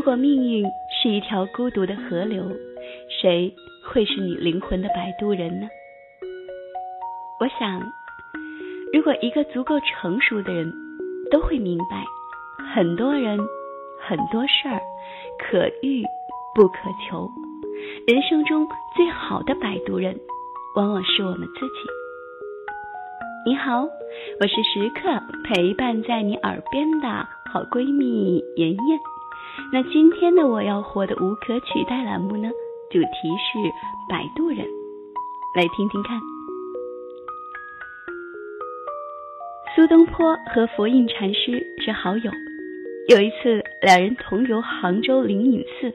如果命运是一条孤独的河流，谁会是你灵魂的摆渡人呢？我想，如果一个足够成熟的人，都会明白，很多人、很多事儿，可遇不可求。人生中最好的摆渡人，往往是我们自己。你好，我是时刻陪伴在你耳边的好闺蜜妍妍。那今天的我要活的无可取代栏目呢，主题是摆渡人，来听听看。苏东坡和佛印禅师是好友，有一次两人同游杭州灵隐寺，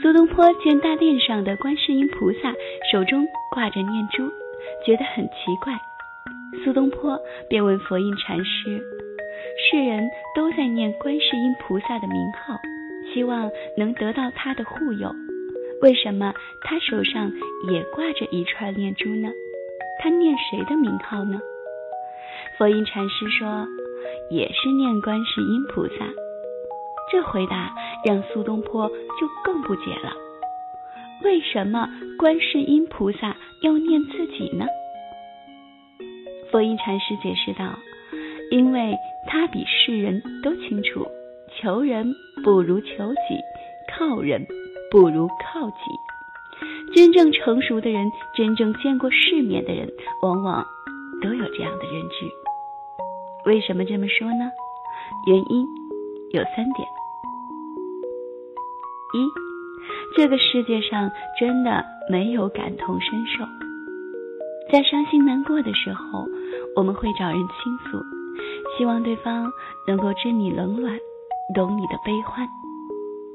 苏东坡见大殿上的观世音菩萨手中挂着念珠，觉得很奇怪。苏东坡便问佛印禅师：“世人都在念观世音菩萨的名号，希望能得到他的护佑，为什么他手上也挂着一串念珠呢？他念谁的名号呢？”佛印禅师说：“也是念观世音菩萨。”这回答让苏东坡就更不解了：为什么观世音菩萨要念自己呢？佛印禅师解释道：“因为他比世人都清楚，求人不如求己，靠人不如靠己。真正成熟的人，真正见过世面的人，往往都有这样的认知。为什么这么说呢？原因有三点：一，这个世界上真的没有感同身受，在伤心难过的时候。”我们会找人倾诉，希望对方能够知你冷暖，懂你的悲欢。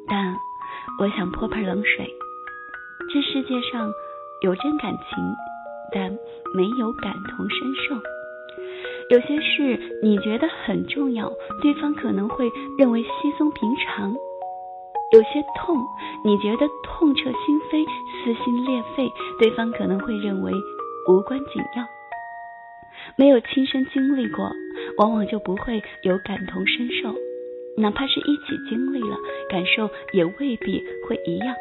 但我想泼盆冷水：这世界上有真感情，但没有感同身受。有些事你觉得很重要，对方可能会认为稀松平常；有些痛你觉得痛彻心扉、撕心裂肺，对方可能会认为无关紧要。没有亲身经历过，往往就不会有感同身受。哪怕是一起经历了，感受也未必会一样。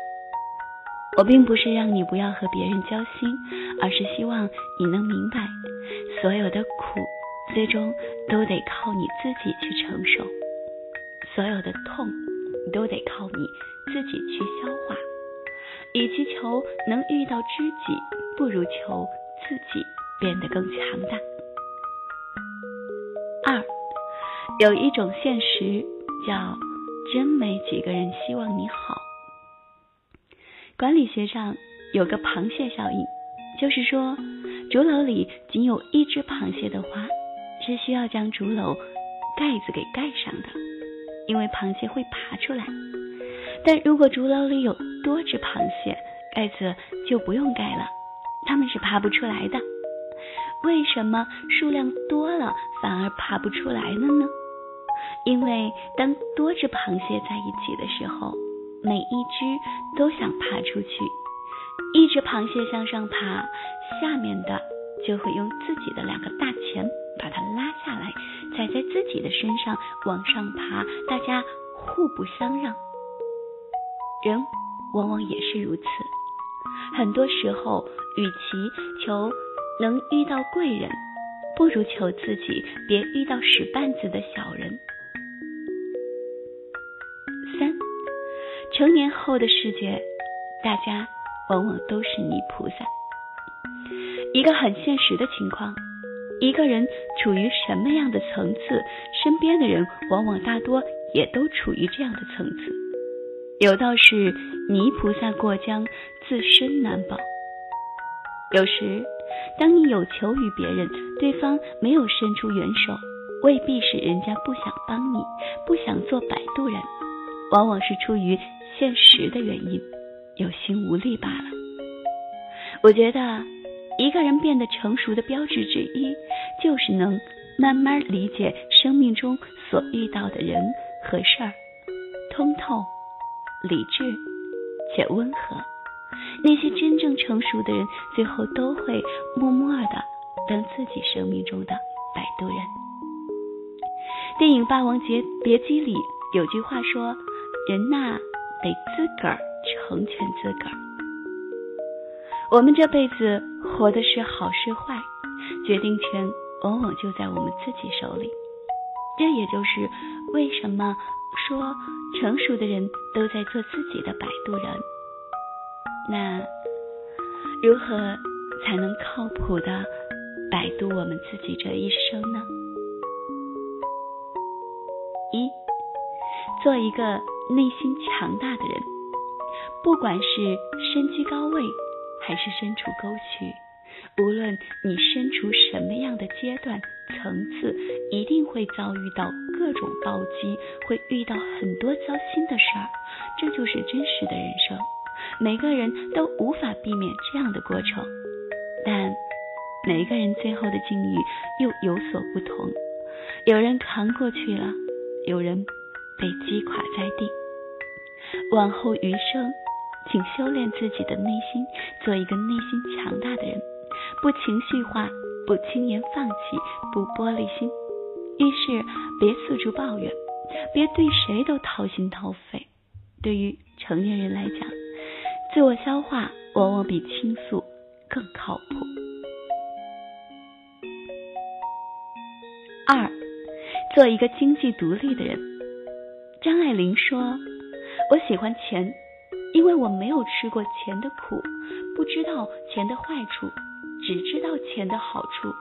我并不是让你不要和别人交心，而是希望你能明白，所有的苦最终都得靠你自己去承受，所有的痛都得靠你自己去消化。与其求能遇到知己，不如求自己变得更强大。二，有一种现实叫真没几个人希望你好。管理学上有个螃蟹效应，就是说，竹篓里仅有一只螃蟹的话，是需要将竹篓盖子给盖上的，因为螃蟹会爬出来。但如果竹篓里有多只螃蟹，盖子就不用盖了，它们是爬不出来的。为什么数量多了反而爬不出来了呢？因为当多只螃蟹在一起的时候，每一只都想爬出去。一只螃蟹向上爬，下面的就会用自己的两个大钳把它拉下来，踩在自己的身上往上爬，大家互不相让。人往往也是如此，很多时候，与其求。能遇到贵人，不如求自己别遇到使绊子的小人。成年后的世界，大家往往都是泥菩萨。一个很现实的情况，一个人处于什么样的层次，身边的人往往大多也都处于这样的层次。有道是泥菩萨过江，自身难保。有时。当你有求于别人，对方没有伸出援手，未必是人家不想帮你，不想做摆渡人，往往是出于现实的原因，有心无力罢了。我觉得，一个人变得成熟的标志之一，就是能慢慢理解生命中所遇到的人和事儿，通透、理智且温和。那些真正成熟的人，最后都会默默的当自己生命中的摆渡人。电影《霸王别姬》里有句话说：“人呐，得自个儿成全自个儿。我们这辈子活的是好是坏，决定权往往就在我们自己手里。这也就是为什么说成熟的人都在做自己的摆渡人。那如何才能靠谱的摆渡我们自己这一生呢？一，做一个内心强大的人，不管是身居高位还是身处沟渠，无论你身处什么样的阶段层次，一定会遭遇到各种暴击，会遇到很多糟心的事儿，这就是真实的人生。每个人都无法避免这样的过程，但每个人最后的境遇又有所不同。有人扛过去了，有人被击垮在地。往后余生，请修炼自己的内心，做一个内心强大的人，不情绪化，不轻言放弃，不玻璃心。遇事别四处抱怨，别对谁都掏心掏肺。对于成年人来讲，自我消化往往比倾诉更靠谱。二，做一个经济独立的人。张爱玲说：“我喜欢钱，因为我没有吃过钱的苦，不知道钱的坏处，只知道钱的好处。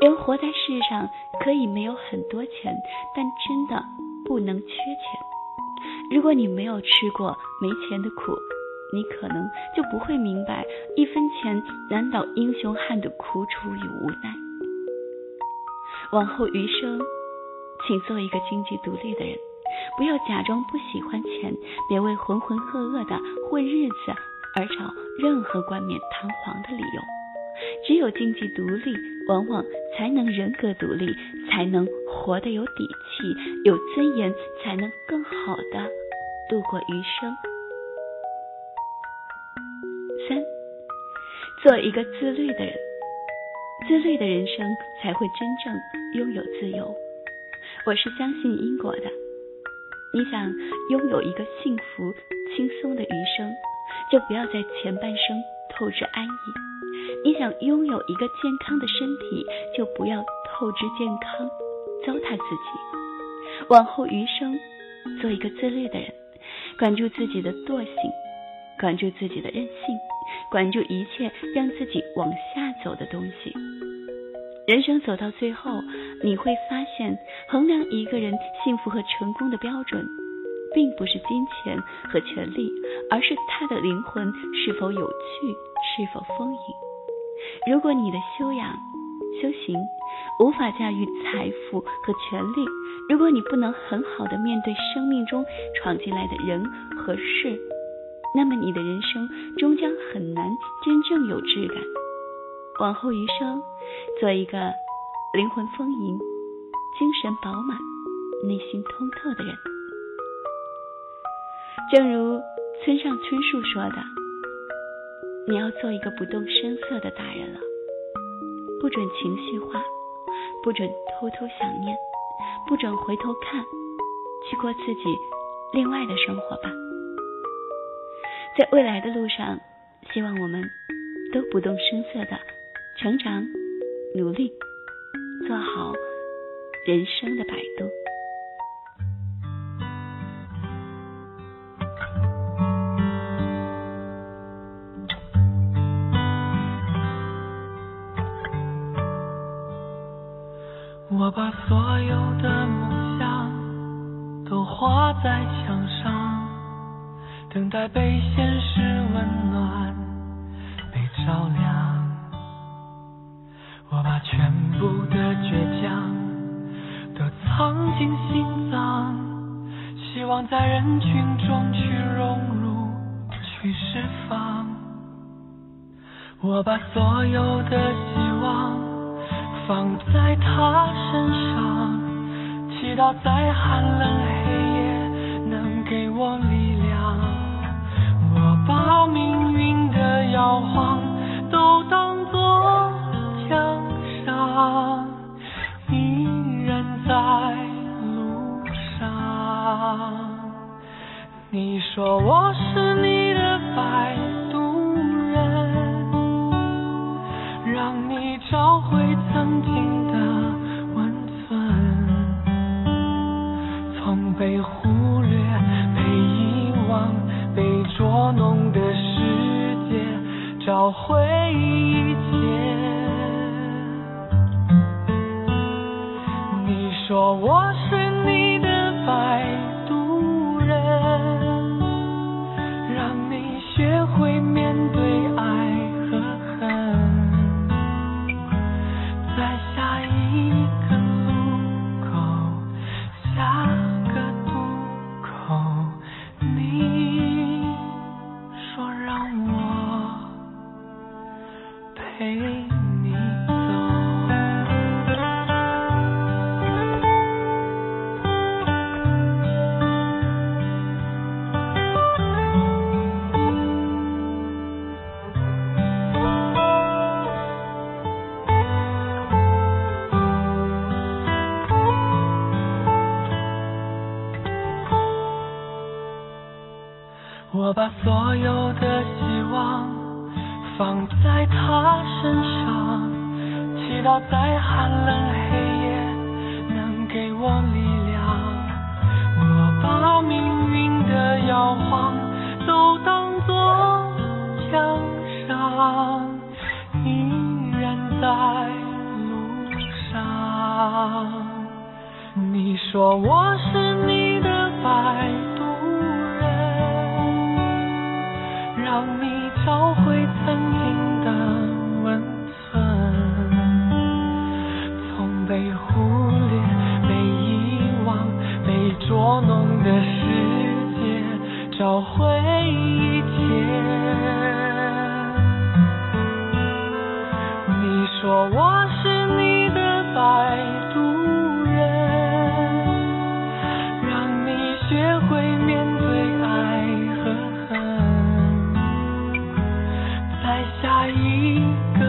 人活在世上，可以没有很多钱，但真的不能缺钱。如果你没有吃过没钱的苦。”你可能就不会明白一分钱难倒英雄汉的苦楚与无奈。往后余生，请做一个经济独立的人，不要假装不喜欢钱，别为浑浑噩噩的混日子而找任何冠冕堂皇的理由。只有经济独立，往往才能人格独立，才能活得有底气、有尊严，才能更好的度过余生。三做一个自律的人，自律的人生才会真正拥有自由。我是相信因果的。你想拥有一个幸福轻松的余生，就不要在前半生透支安逸；你想拥有一个健康的身体，就不要透支健康，糟蹋自己。往后余生，做一个自律的人，管住自己的惰性，管住自己的任性。管住一切让自己往下走的东西。人生走到最后，你会发现，衡量一个人幸福和成功的标准，并不是金钱和权力，而是他的灵魂是否有趣，是否丰盈。如果你的修养、修行无法驾驭财富和权力，如果你不能很好的面对生命中闯进来的人和事，那么你的人生终将很难真正有质感。往后余生，做一个灵魂丰盈、精神饱满、内心通透的人。正如村上春树说的：“你要做一个不动声色的大人了，不准情绪化，不准偷偷想念，不准回头看，去过自己另外的生活吧。”在未来的路上，希望我们都不动声色的成长、努力，做好人生的摆渡。我把所有的梦想都画在墙上。等待被现实温暖，被照亮。我把全部的倔强都藏进心脏，希望在人群中去融入，去释放。我把所有的希望放在他身上，祈祷在寒冷黑夜能给我力量。我把命运的摇晃都当作依然在路上。你说我是你的摆渡人，让你找回曾经的温存，从被忽略、被遗忘、被捉弄的世界找回下所有的希望放在他身上，祈祷在寒冷黑夜能给我力量。我把命运的摇晃都当作奖赏，依然在路上。你说我是你的白让你找回曾经的温存从被忽略被遗忘被捉弄的世界找回一切。你说我在下一个